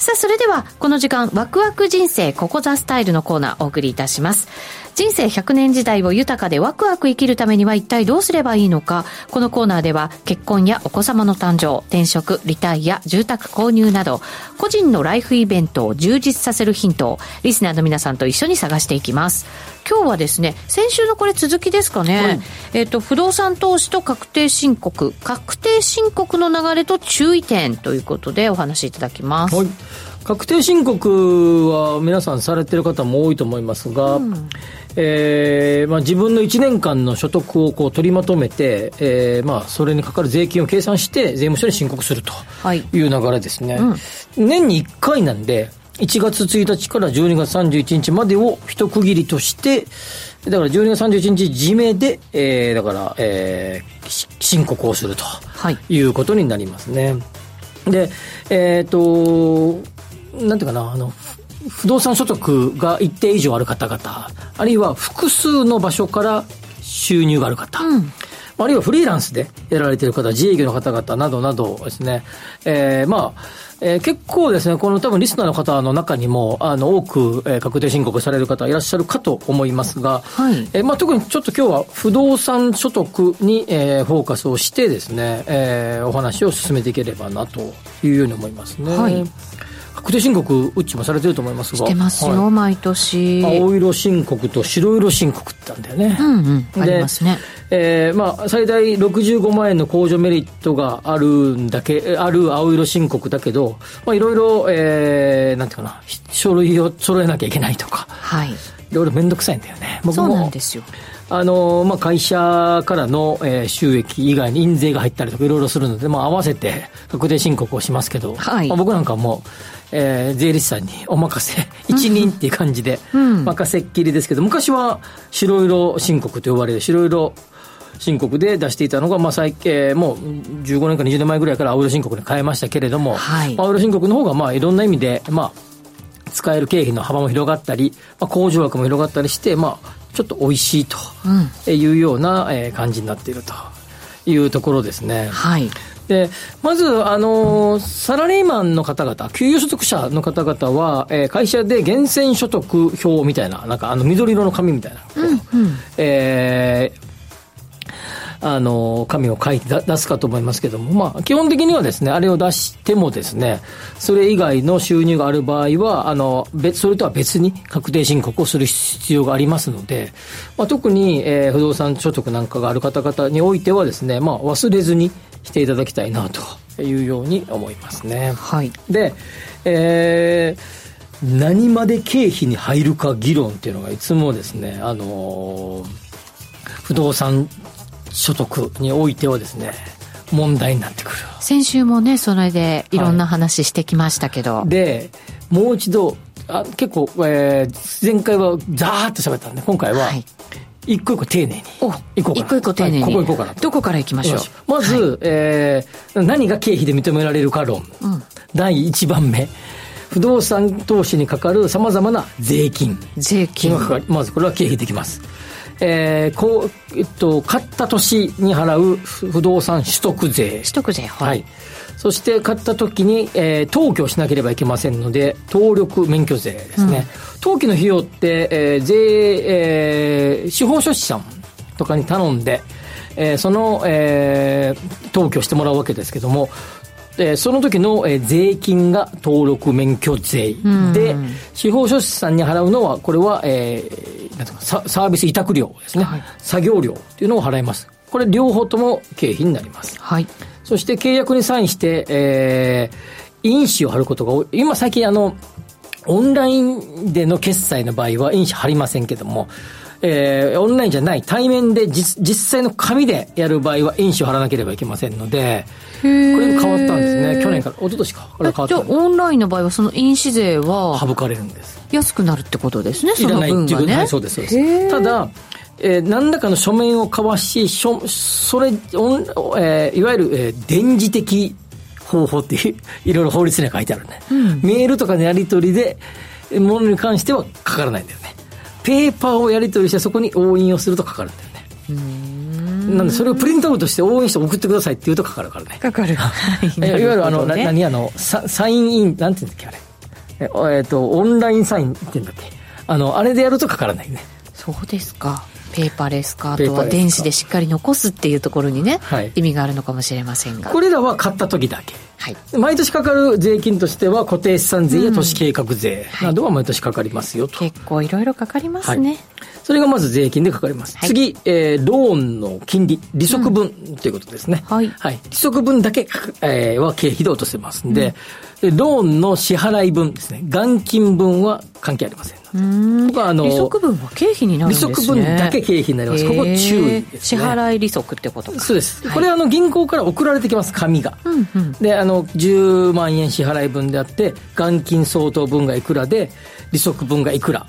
さあ、それでは、この時間、ワクワク人生ここザスタイルのコーナーお送りいたします。人生100年時代を豊かでワクワク生きるためには一体どうすればいいのか、このコーナーでは結婚やお子様の誕生、転職、リタイア、住宅購入など、個人のライフイベントを充実させるヒントを、リスナーの皆さんと一緒に探していきます。今日はですね、先週のこれ続きですかね。えっ、と、不動産投資と確定申告、確定申告の流れと注意点ということでお話しいただきます。はい。確定申告は皆さんされてる方も多いと思いますが、えーまあ、自分の1年間の所得をこう取りまとめて、えーまあ、それにかかる税金を計算して税務署に申告するとはい。いう流れですね、年に1回なんで1月1日から12月31日までを一区切りとしてだから12月31日締めで、えーだから、えーし申告をするとはい。いうことになりますね。で、えっ、と、なんていうかな、あの、ふ不動産所得が一定以上ある方々、あるいは複数の場所から収入がある方、あるいはフリーランスでやられている方、自営業の方々などなどですね、えーまあ、えー結構ですね、この多分リスナーの方の中にも、あの、多く、えー確定申告される方いらっしゃるかと思いますが、はい。えーまあ、特にちょっと今日は不動産所得に、えーフォーカスをしてですね、えーお話を進めていければなというように思いますね。はい確定申告、うっちもされてると思いますが。してますよ、はい毎年。青色申告と白色申告ってあるんだよね。うんうん、あでりますね。えーまあ、最大65万円の控除メリットがあるんだけ、えある青色申告だけど、まあ、いろいろ、えー、なんていうかな、ひ書類を揃えなきゃいけないとか、はい。いろいろめんどくさいんだよね。僕そうもなんですよ。あのまあ、会社からの、えー収益以外に印税が入ったりとかいろいろするので、まあ、合わせて確定申告をしますけど、はいまあ、僕なんかはもう、えー税理士さんにお任せ、一任っていう感じで、ん。任せっきりですけど、昔は白色申告と呼ばれる白色申告で出していたのが、まあ最えーもう15年か20年前ぐらいから青色申告に変えましたけれども、はい。青色申告の方がまあいろんな意味で、まあ、使える経費の幅も広がったり、まあ、控除枠も広がったりして、まあ、ちょっと美味しいというような、えー感じになっているというところですね。はい。でまず、あのーサラリーマンの方々、給与所得者の方々は、えー会社で源泉所得表みたいな、なんかあの緑色の紙みたいな、えーあの、紙を書いて出すかと思いますけども、まあ、基本的にはですね、あれを出してもですね、それ以外の収入がある場合は、あの、別、それとは別に確定申告をする必要がありますので、まあ、特に、えー、不動産所得なんかがある方々においてはですね、まあ、忘れずにしていただきたいなというように思いますね。はい。で、えー、何まで経費に入るか議論っていうのがいつもですね、あのー、不動産所得においてはですね、問題になってくる。先週もね、それでいろんな話してきましたけど。はい、で、もう一度、あ結構、えー、前回はザーッと喋ったんで、今回は、はい。一個一個丁寧に。お一個一個丁寧に、はい、ここ行こうかなどこから行きましょう？まず、はい、えー、何が経費で認められるか論、うん、第1番目。不動産投資にかかるさまざまな税金。税金。がかかりまずこれは経費できますえー、こう、えっと、買った年に払う不動産取得税。取得税、はい。はい、そして買った時に、えー、登記をしなければいけませんので、登録免許税ですね。うん、登記の費用って、えー、税、えー、司法書士さんとかに頼んで、えー、その、えー、登記をしてもらうわけですけども、えー、その時の、えー、税金が登録免許税で、司法書士さんに払うのは、これは、えー、なんかササービス委託料ですね、はい、作業料というのを払います。これ両方とも経費になります。はい。そして契約にサインして、えー、印紙を貼ることが多い。今最近あの、オンラインでの決済の場合は印紙貼りませんけども、えー、オンラインじゃない対面で実実際の紙でやる場合は印紙を貼らなければいけませんので、これ変わったんですね。去年から、一昨年か。から変わった。じゃあオンラインの場合はその印紙税は省かれるんです。安くなるってことですね、その分がね。はい、そうです、そうです。ただ、えー、何らかの書面を交わし、書それ、えー、いわゆる、えー、電磁的方法っていう、いろいろ法律には書いてあるね。うん、メールとかのやり取りで、ものに関してはかからないんだよね。ペーパーをやり取りしてそこに押印をするとかかるんだよね。なんでそれをプリントアウトして応援して送ってくださいって言うとかかるからね。かかる。いわゆるあの、な何あのサ、サインイン、なんていうんだっけあれ。えっ、えー、と、オンラインサインって言うんだっけあの、あれでやるとかからないね。そうですか。ペーパーレスか、あとは電子でしっかり残すっていうところにね、はい、意味があるのかもしれませんが。これらは買った時だけ。はい、毎年かかる税金としては固定資産税や都市計画税などは毎年かかりますよと。結構いろいろかかりますね。はいそれがまず税金でかかります。はい、次、えー、ローンの金利、利息分ということですね。うん、はい。はい。利息分だけ、えー、は経費で落とせますんで、うん、ローンの支払い分ですね。元金分は関係ありません。うんあの利息分は経費になるんですね。利息分だけ経費になります。ここ注意です、ね、支払い利息ってことそうです。はい、これあの銀行から送られてきます、紙が。うんうん、で、あの、10万円支払い分であって、元金相当分がいくらで、利息分がいくら。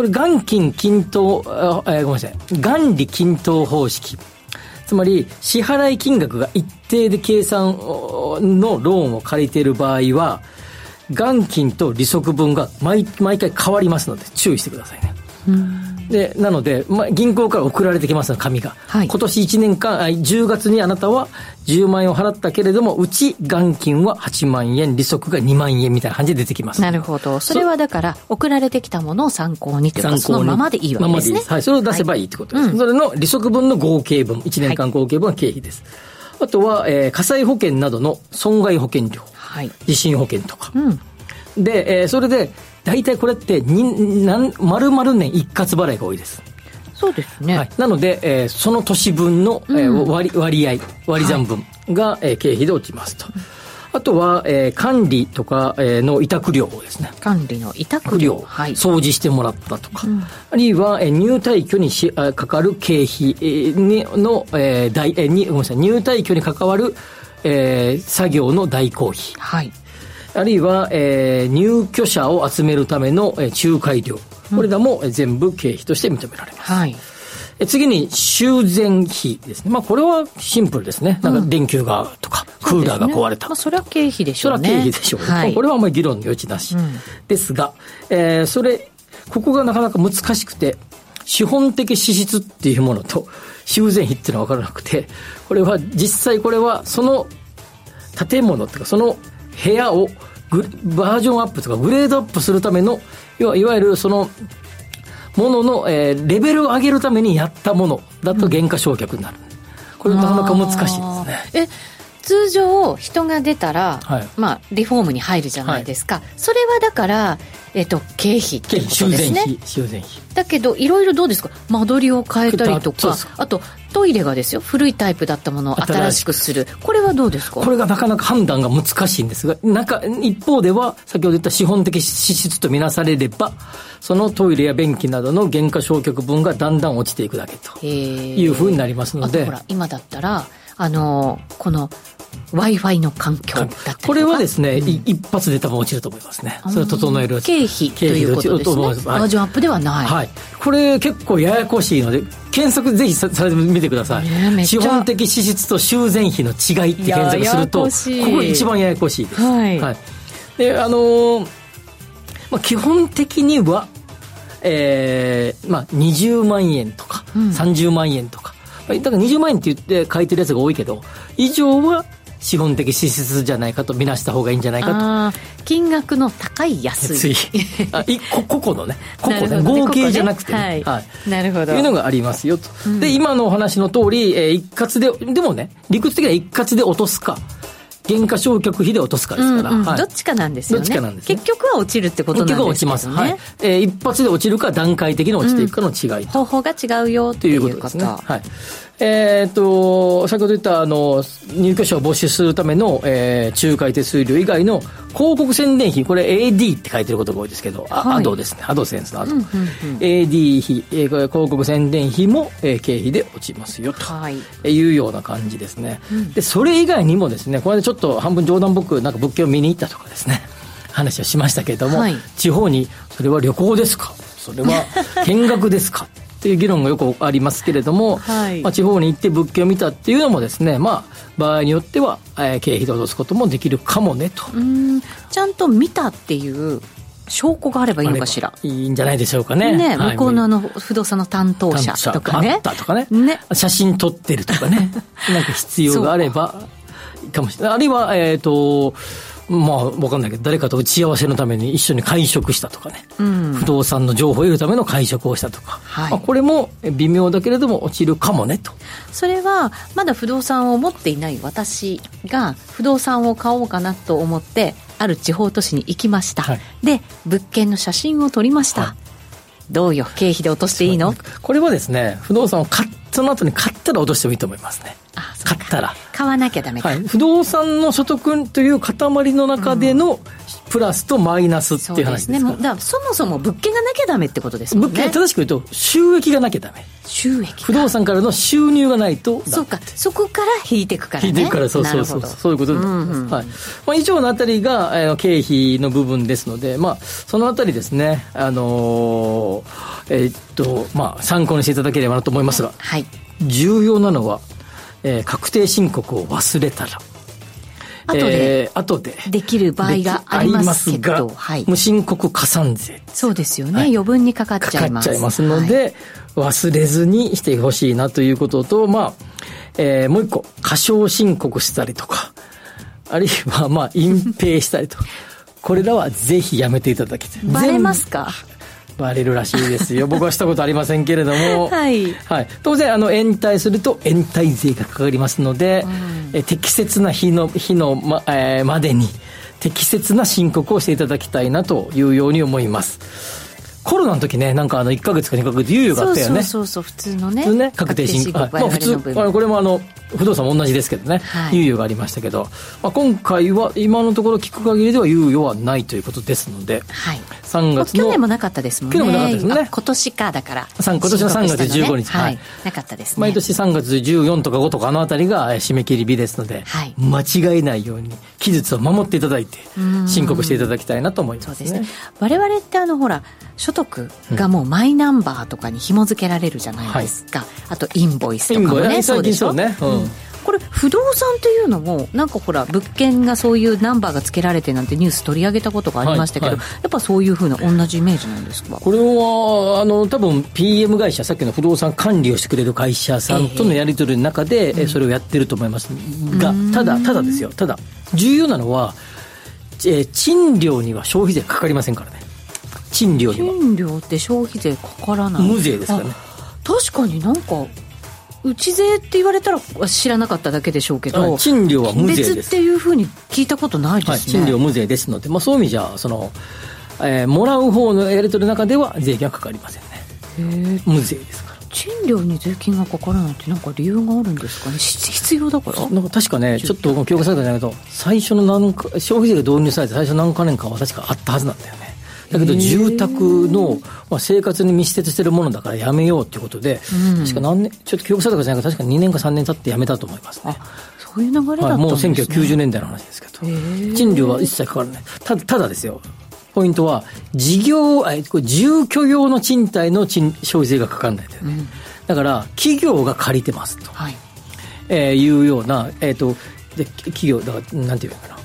これ元金均等、えー、ごめんなさい、元利均等方式。つまり、支払い金額が一定で計算のローンを借りている場合は、元金と利息分が毎毎回変わりますので、注意してくださいね。うんで、なので、まあ、銀行から送られてきます紙が。はい、今年1年間、10月にあなたは10万円を払ったけれども、うち元金は8万円、利息が2万円みたいな感じで出てきます。なるほど。それはだから、送られてきたものを参考にというか、そのままでいいわけですね。はい、それを出せばいいってことです。はいうん、それの利息分の合計分、1年間合計分は経費です。はい、あとは、えー、火災保険などの損害保険料、はい、地震保険とか。うんで、えー、それで、大体これってになん丸々年一括払いが多いです。そうですね。はい、なので、えー、その年分の、えー、割割合、割り算分が、はい、えー、経費で落ちますと。あとは、えー、管理とか、えー、の委託料ですね。管理の委託料。はい、掃除してもらったとか。うん、あるいは、えー、入退去にしかかる経費、えー、にの、えー、代、えー、に、ごめんなさい、入退去に関わる、えー、作業の代行費。はい。あるいは、えー、入居者を集めるための、えー、仲介料。これらも、え全部経費として認められます。はい。え次に、修繕費ですね。まあ、これはシンプルですね。なんか、電球が、とか、クーラーが壊れた。まあ、それは経費でしょうね。それは経費でしょうね。はい、これはあまり議論の余地なし。うん、ですが、えー、それ、ここがなかなか難しくて、資本的支出っていうものと、修繕費っていうのは分からなくて、これは実際これはその建物っていうか、その部屋をバージョンアップとかグレードアップするための、いわいわゆるその、ものの、えー、レベルを上げるためにやったものだと減価償却になる。これなかなか難しいですね。え通常人が出たら、はい。まあ、リフォームに入るじゃないですか、それはだから、えっと経費っていうこと修ですね。繕費修繕費。だけどいろいろどうですか？間取りを変えたりとかあとトイレがですよ。古いタイプだったものを新しく。する。これはどうですか？これがなかなか判断が難しいんですが、中、一方では、先ほど言った資本的支出とみなされれば、そのトイレや便器などの減価償却分がだんだん落ちていくだけといいうふうになりますので。あとほ、ら今だったらあのこの w i f i の環境だったこれはですね、い一発で多分落ちると思いますね。それを整える。経費ということです。ねバージョンアップではない、はい。これ結構ややこしいので、検索ぜひさされてみてください。ね資本的支出と修繕費の違いって検索すると、ややここ一番ややこしいです。はい。で、あのーまあ、基本的には、えー、まあ、20万円とか、30万円とか、まあだから20万円って言って書いてるやつが多いけど、以上は資本的支出じゃないかと見なした方がいいんじゃないかと。金額の高い安い。あいこ個々のね。個々ね。ね。合計じゃなくて、ね。個々ねはい。なるほど。いうのがありますよと、で今のお話の通り、えー一括ででもね理屈的には一括で落とすか減価償却費で落とすかですから、うんうん。はい。どっちかなんですよね。どっちかなんですね。結局は落ちるってことなんですね、結局落ちます、はい。えー一発で落ちるか段階的に落ちていくかの違いと、方法が違うよといいううことですね。はい。えっ、と、先ほど言った、あの、入居者を募集するための、えー仲介手数料以外の広告宣伝費、これ AD って書いてることが多いですけど、あはい。アドですね。アドセンスのアド。AD 費、えー広告宣伝費も、えー経費で落ちますよ、とはい。いうような感じですね。で、それ以外にもですね、これでちょっと半分冗談僕、なんか物件を見に行ったとかですね、話をしましたけれども、はい。地方に、それは旅行ですか？それは見学ですか？っていう議論がよくありますけれども、はい。まあ、地方に行って物件を見たっていうのもですね、まあ、場合によっては、えー経費で落とすこともできるかもねと。うん。ちゃんと見たっていう証拠があればいいのかしら？いいんじゃないでしょうかね。ね、はい。向こうのあの不動産の担当者とかね。あったとかねね。写真撮ってるとかね。なんか必要があればいいかもしれない。あるいはえっ、とまあわかんないけど誰かと打ち合わせのために一緒に会食したとかね、不動産の情報を得るための会食をしたとか、はい。まあ、これも微妙だけれども落ちるかもねと。それはまだ不動産を持っていない私が不動産を買おうかなと思ってある地方都市に行きました、はい。で物件の写真を撮りました、はい。どうよ経費で落としていいの？これはですね不動産を買っその後に買ったら落としてもいいと思いますね買ったら。買わなきゃダメか、はい、不動産の所得という塊の中でのプラスとマイナスってそいうう話ですねだからそもそも物件がなきゃダメってことですもんね。物件正しく言うと収益がなきゃダメ。収益不動産からの収入がないとそうか。そこから引いていくからね。引いていくからそうそうそう。そういうことになります、はい。まあ、以上のあたりが、えー経費の部分ですので、まあ、そのあたりですね、あのーえーっとまあ、参考にしていただければなと思いますが。はい。重要なのは、えー確定申告を忘れたら。後で、えー後で。できる場合がありますけどはい。無申告加算税。そうですよね、はい。余分にかかっちゃかいます。かっちゃいますので、忘れずにしてほしいなということと、まあ、えーもう一個、過少申告したりとか、あるいは、まあ、隠蔽したりとか、これらはぜひやめていただきたい。バレますか？バレるらしいですよ。僕はしたことありませんけれども、はいはい。当然、あの、延滞すると延滞税がかかりますので、え適切な日の、日のま、えーまでに、適切な申告をしていただきたいなというように思います。コロナの時ね、なんかあの、1ヶ月か2ヶ月猶予があったよね。そうそうそう普通のね普通ね、確定申告。はいまあ普通、あのこれもあの、不動産も同じですけどね、はい。猶予がありましたけど、まあ、今回は今のところ聞く限りでは猶予はないということですので、はい。3月の。去年もなかったですもんね。去年もなかったですね。あ今年かだから。今年の3月15日。はい、はい。なかったですね。毎年3月14とか5とかあのあたりがえー締め切り日ですので、はい。間違えないように期日を守っていただいて申告していただきたいなと思いますね。そうですね。我々ってあのほら所得がもうマイナンバーとかに紐付けられるじゃないですか、あとインボイスとかもね。そうでしょ最近そうねうん。これ不動産っていうのもなんかほら物件がそういうナンバーが付けられてなんてニュース取り上げたことがありましたけど、はいはやっぱそういうふうな同じイメージなんですか？これは、あの、多分 PM 会社、さっきの不動産管理をしてくれる会社さんとのやり取りの中で、えそれをやってると思います。が、ただ、ただですよ、ただ、重要なのは、えー賃料には消費税かかりませんからね。賃料には。賃料って消費税かからない。無税ですからね。あ確かになんか内税って言われたら知らなかっただけでしょうけど、賃料は無税です。別っていうふうに聞いたことないですね、はい、賃料無税ですので、まあ、そういう意味じゃその、えー、もらう方のやり取りの中では税金はかかりませんね。無税ですから。賃料に税金がかからないってなんか理由があるんですかね？必要だから？なんか確かねちょっと。記憶されたんだけど最初の何か消費税が導入されて最初何か年かは確かあったはずなんだよねだけど住宅の、まあ、生活に密接してるものだからやめようということで、うん、確か何年、ちょっと記憶されたかじゃないか、確か2年か3年経ってやめたと思いますね。そういう流れだったんですね、はい、もう1990年代の話ですけど、賃料は一切かからない。ただただですよ、ポイントは、事業、えこれ住居用の賃貸の賃消費税がかからないんだよね。うん、だから、企業が借りてますと、はい、えー、いうような、えっ、ー、と、で企業、だから、なんていうのかな。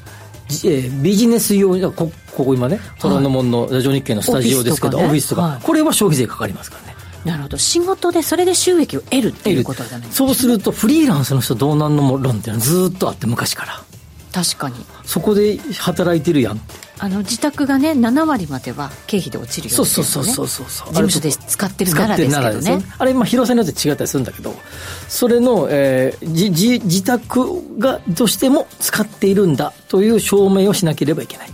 えー、ビジネス用こここ今ね虎ノ門のラジオ日経のスタジオですけど、オフィスとか、はい、これは消費税かかりますからね。なるほど。仕事でそれで収益を得るっていうことじゃないですか、そうするとフリーランスの人どうなんのも論っていうのはずっとあって昔から。確かに。そこで働いてるやんあの自宅がね7割までは経費で落ちるように、ね、そうそうそうそうそう。事務所で使ってるならですけどね。あれまあ広さによって違ったりするんだけどそれの、えー、じじ自宅がとしても使っているんだという証明をしなければいけない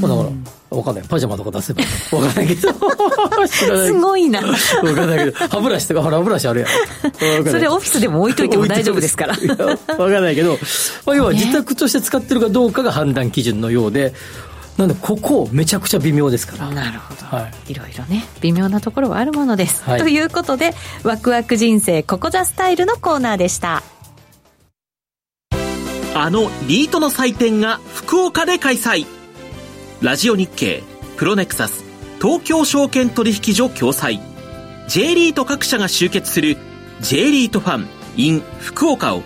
だからわかんない。パジャマとか出せば。わかんないけど。すごいな。わかんないけど。歯ブラシとか、ほら、歯ブラシあるやん。それオフィスでも置いといても大丈夫ですから。わかんないけど、まあ、要は自宅として使ってるかどうかが判断基準のようで、なんでここめちゃくちゃ微妙ですから。なるほど、はい、いろいろね。微妙なところはあるものです、はい、ということでワクワク人生ここザスタイルのコーナーでした。あのリートの祭典が福岡で開催ラジオ日経、プロネクサス、東京証券取引所共催、J リート各社が集結する J リートファン in 福岡を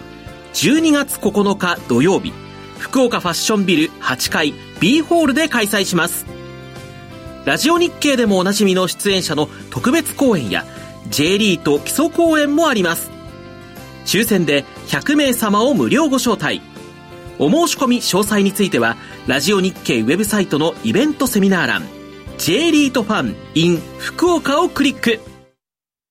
12月9日土曜日、福岡ファッションビル8階 B ホールで開催します。ラジオ日経でもおなじみの出演者の特別公演や J リート基礎公演もあります。抽選で100名様を無料ご招待。お申し込み詳細については、ラジオ日経ウェブサイトのイベントセミナー欄、J リートファン in 福岡をクリック。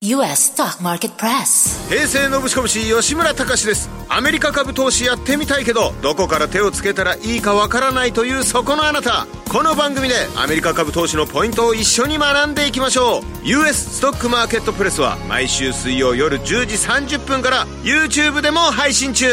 US Stock Market Press 平成のぶしこぶし吉村隆です。アメリカ株投資やってみたいけどどこから手をつけたらいいかわからないというそこのあなた。この番組でアメリカ株投資のポイントを一緒に学んでいきましょう。US ストックマーケットプレスは毎週水曜夜10時30分から YouTube でも配信中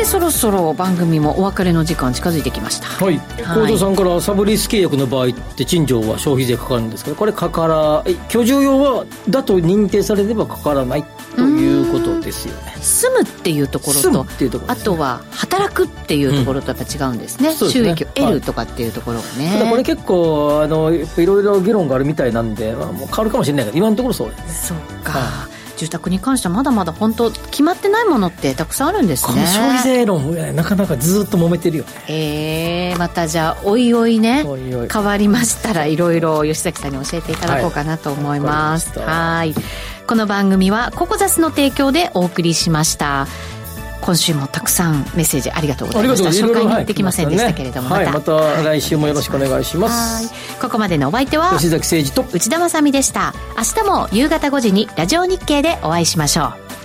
てそろそろ番組もお別れの時間近づいてきました。はい。幸三さんからサブリース契約の場合って賃料は消費税かかるんですけどこれかから居住用はだと認定されればかからないということですよね。住むっていうところとところ、ね、あとは働くっていうところとやっぱ違うんですね。うん、収益を得るとかっていうところがね、はい、ただこれ結構あのいろいろ議論があるみたいなんで、まあ、もう変わるかもしれないけど今のところそうですね。そうか、はい住宅に関してはまだまだ本当決まってないものってたくさんあるんですね。この消費税論ねなかなかずっと揉めてるよね。ええー、またじゃあおいおいね変わりましたらいろいろ吉崎さんに教えていただこうかなと思います。はい。この番組はココザスの提供でお送りしました今週もたくさんメッセージありがとうございました。紹介にできませんでしたけれども、はい、また来週もよろしくお願いします。ここまでのお相手は吉崎誠二と。内田まさでした。明日も夕方5時にラジオ日経でお会いしましょう